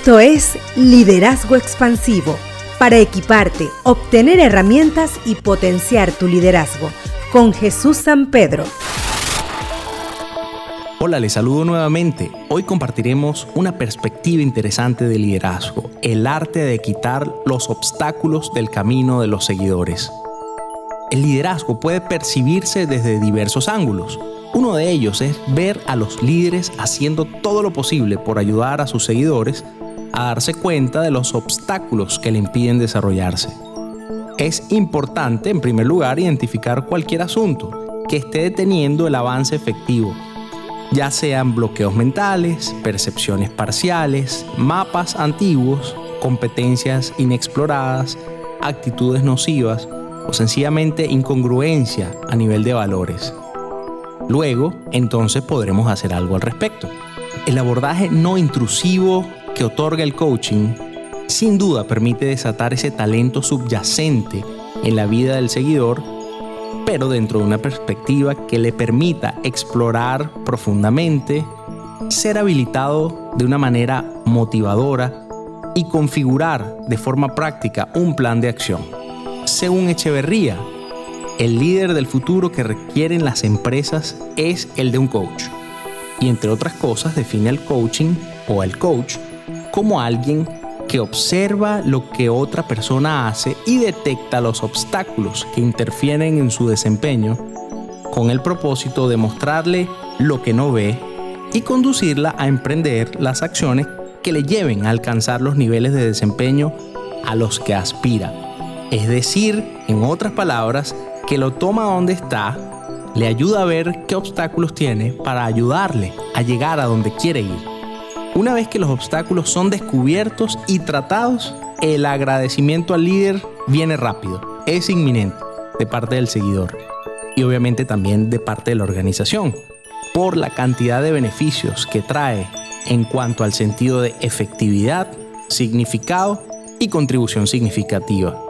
Esto es Liderazgo Expansivo, para equiparte, obtener herramientas y potenciar tu liderazgo, con Jesús San Pedro. Hola, les saludo nuevamente. Hoy compartiremos una perspectiva interesante de liderazgo, el arte de quitar los obstáculos del camino de los seguidores. El liderazgo puede percibirse desde diversos ángulos. Uno de ellos es ver a los líderes haciendo todo lo posible por ayudar a sus seguidores a darse cuenta de los obstáculos que le impiden desarrollarse. Es importante, en primer lugar, identificar cualquier asunto que esté deteniendo el avance efectivo, ya sean bloqueos mentales, percepciones parciales, mapas antiguos, competencias inexploradas, actitudes nocivas o sencillamente incongruencia a nivel de valores. Luego, entonces podremos hacer algo al respecto. El abordaje no intrusivo que otorga el coaching sin duda permite desatar ese talento subyacente en la vida del seguidor, pero dentro de una perspectiva que le permita explorar profundamente, ser habilitado de una manera motivadora y configurar de forma práctica un plan de acción. Según Echeverría, el líder del futuro que requieren las empresas es el de un coach. Y entre otras cosas define el coaching o el coach como alguien que observa lo que otra persona hace y detecta los obstáculos que interfieren en su desempeño con el propósito de mostrarle lo que no ve y conducirla a emprender las acciones que le lleven a alcanzar los niveles de desempeño a los que aspira. Es decir, en otras palabras, que lo toma donde está, le ayuda a ver qué obstáculos tiene para ayudarle a llegar a donde quiere ir. Una vez que los obstáculos son descubiertos y tratados, el agradecimiento al líder viene rápido, es inminente de parte del seguidor y obviamente también de parte de la organización por la cantidad de beneficios que trae en cuanto al sentido de efectividad, significado y contribución significativa.